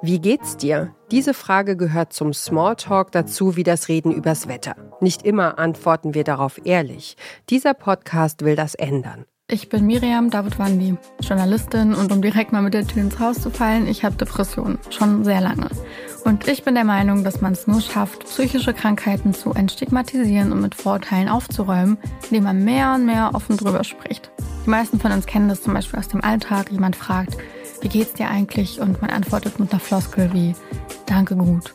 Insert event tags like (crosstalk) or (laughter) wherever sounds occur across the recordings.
Wie geht's dir? Diese Frage gehört zum Smalltalk dazu wie das Reden übers Wetter. Nicht immer antworten wir darauf ehrlich. Dieser Podcast will das ändern. Ich bin Miriam Davidwandi, Journalistin und um direkt mal mit der Tür ins Haus zu fallen, ich habe Depressionen, schon sehr lange. Und ich bin der Meinung, dass man es nur schafft, psychische Krankheiten zu entstigmatisieren und mit Vorurteilen aufzuräumen, indem man mehr und mehr offen drüber spricht. Die meisten von uns kennen das zum Beispiel aus dem Alltag. Jemand fragt, wie geht's dir eigentlich? Und man antwortet mit einer Floskel wie, danke gut.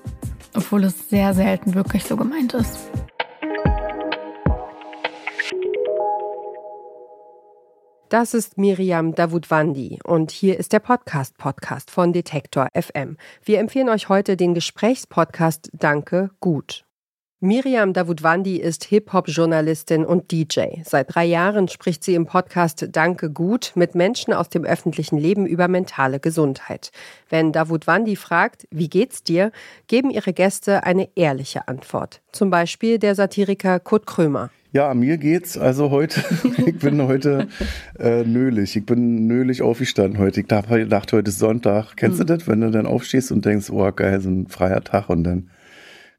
Obwohl es sehr selten wirklich so gemeint ist. Das ist Miriam Davutwandi und hier ist der Podcast Podcast von Detektor FM. Wir empfehlen euch heute den Gesprächspodcast Danke gut. Miriam Davutwandi ist Hip-Hop-Journalistin und DJ. Seit drei Jahren spricht sie im Podcast Danke gut mit Menschen aus dem öffentlichen Leben über mentale Gesundheit. Wenn Davutwandi fragt, wie geht's dir, geben ihre Gäste eine ehrliche Antwort. Zum Beispiel der Satiriker Kurt Krömer. Ja, mir geht's also heute. (laughs) ich bin heute äh, nölig. Ich bin nölig aufgestanden heute. Ich dachte, heute ist Sonntag. Kennst du hm. das, wenn du dann aufstehst und denkst, oh geil, so ein freier Tag und dann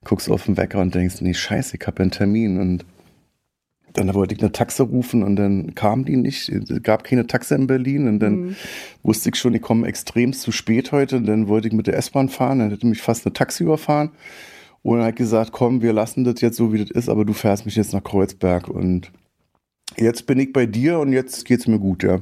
guckst auf den Wecker und denkst, nee, scheiße, ich habe einen Termin. Und dann wollte ich eine Taxe rufen und dann kam die nicht. Es gab keine Taxe in Berlin und dann mhm. wusste ich schon, ich komme extrem zu spät heute. Und dann wollte ich mit der S-Bahn fahren, dann hätte mich fast eine Taxi überfahren. Und dann hat gesagt, komm, wir lassen das jetzt so, wie das ist, aber du fährst mich jetzt nach Kreuzberg. Und jetzt bin ich bei dir und jetzt geht's mir gut, ja.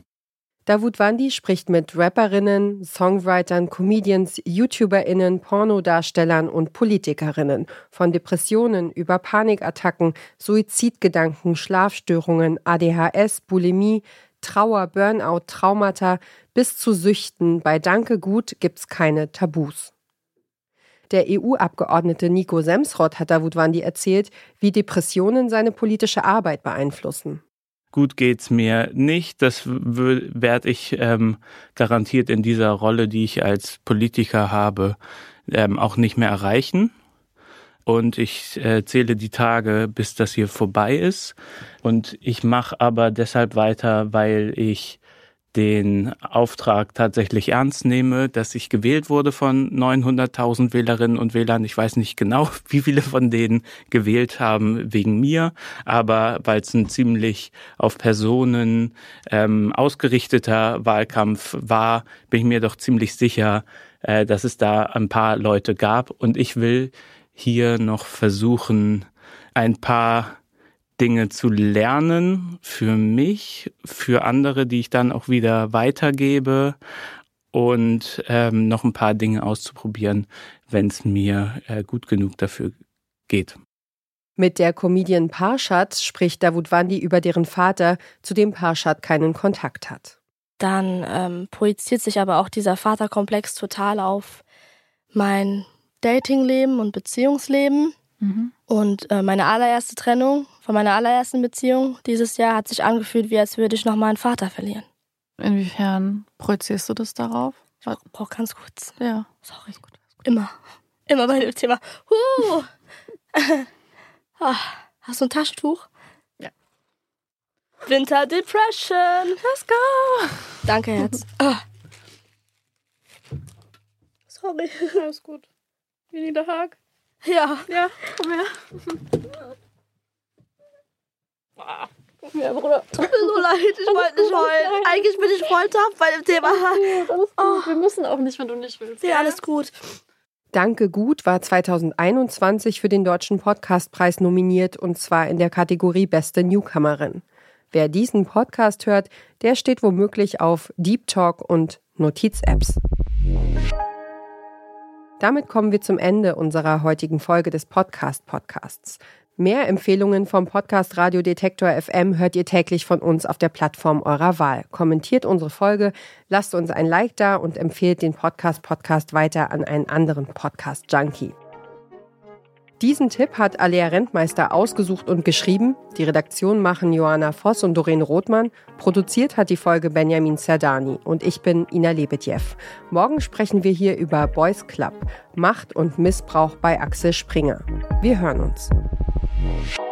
Davut Wandi spricht mit Rapperinnen, Songwritern, Comedians, YouTuberInnen, Pornodarstellern und Politikerinnen. Von Depressionen über Panikattacken, Suizidgedanken, Schlafstörungen, ADHS, Bulimie, Trauer, Burnout, Traumata bis zu Süchten. Bei Danke Gut gibt's keine Tabus. Der EU-Abgeordnete Nico Semsrott hat Davut Wandi erzählt, wie Depressionen seine politische Arbeit beeinflussen gut geht's mir nicht. Das werde ich ähm, garantiert in dieser Rolle, die ich als Politiker habe, ähm, auch nicht mehr erreichen. Und ich äh, zähle die Tage, bis das hier vorbei ist. Und ich mache aber deshalb weiter, weil ich den Auftrag tatsächlich ernst nehme, dass ich gewählt wurde von 900.000 Wählerinnen und Wählern. Ich weiß nicht genau, (laughs) wie viele von denen gewählt haben wegen mir, aber weil es ein ziemlich auf Personen ähm, ausgerichteter Wahlkampf war, bin ich mir doch ziemlich sicher, äh, dass es da ein paar Leute gab. Und ich will hier noch versuchen, ein paar Dinge zu lernen für mich, für andere, die ich dann auch wieder weitergebe und ähm, noch ein paar Dinge auszuprobieren, wenn es mir äh, gut genug dafür geht. Mit der Comedian Parshad spricht Davut Wandi über deren Vater, zu dem Parshad keinen Kontakt hat. Dann ähm, projiziert sich aber auch dieser Vaterkomplex total auf mein Datingleben und Beziehungsleben. Mhm. Und äh, meine allererste Trennung von meiner allerersten Beziehung dieses Jahr hat sich angefühlt, wie als würde ich noch mal einen Vater verlieren. Inwiefern projizierst du das darauf? Ich brauch ganz kurz. Ja. Sorry. Gut, Immer. Immer bei dem Thema. Huh. (laughs) Ah, hast du ein Taschentuch? Ja. Winter Depression. Let's go. Danke, Herz. (laughs) Ah. Sorry. (laughs) Alles gut. Need a hug. Ja. Ja, komm her. Ja, Bruder. Tut mir so leid, ich wollte nicht heulen. Eigentlich bin ich voll tough bei dem Thema. alles gut. Oh. Wir müssen auch nicht, wenn du nicht willst. Ja, alles gut. Danke gut war 2021 für den Deutschen Podcastpreis nominiert und zwar in der Kategorie Beste Newcomerin. Wer diesen Podcast hört, der steht womöglich auf Deep Talk und Notiz-Apps. Damit kommen wir zum Ende unserer heutigen Folge des Podcast-Podcasts. Mehr Empfehlungen vom Podcast Radio Detektor FM hört ihr täglich von uns auf der Plattform eurer Wahl. Kommentiert unsere Folge, lasst uns ein Like da und empfehlt den Podcast Podcast weiter an einen anderen Podcast Junkie. Diesen Tipp hat Alea Rentmeister ausgesucht und geschrieben. Die Redaktion machen Johanna Voss und Doreen Rothmann. Produziert hat die Folge Benjamin Zerdani und ich bin Ina Lebedjew. Morgen sprechen wir hier über Boys Club, Macht und Missbrauch bei Axel Springer. Wir hören uns. 嗯。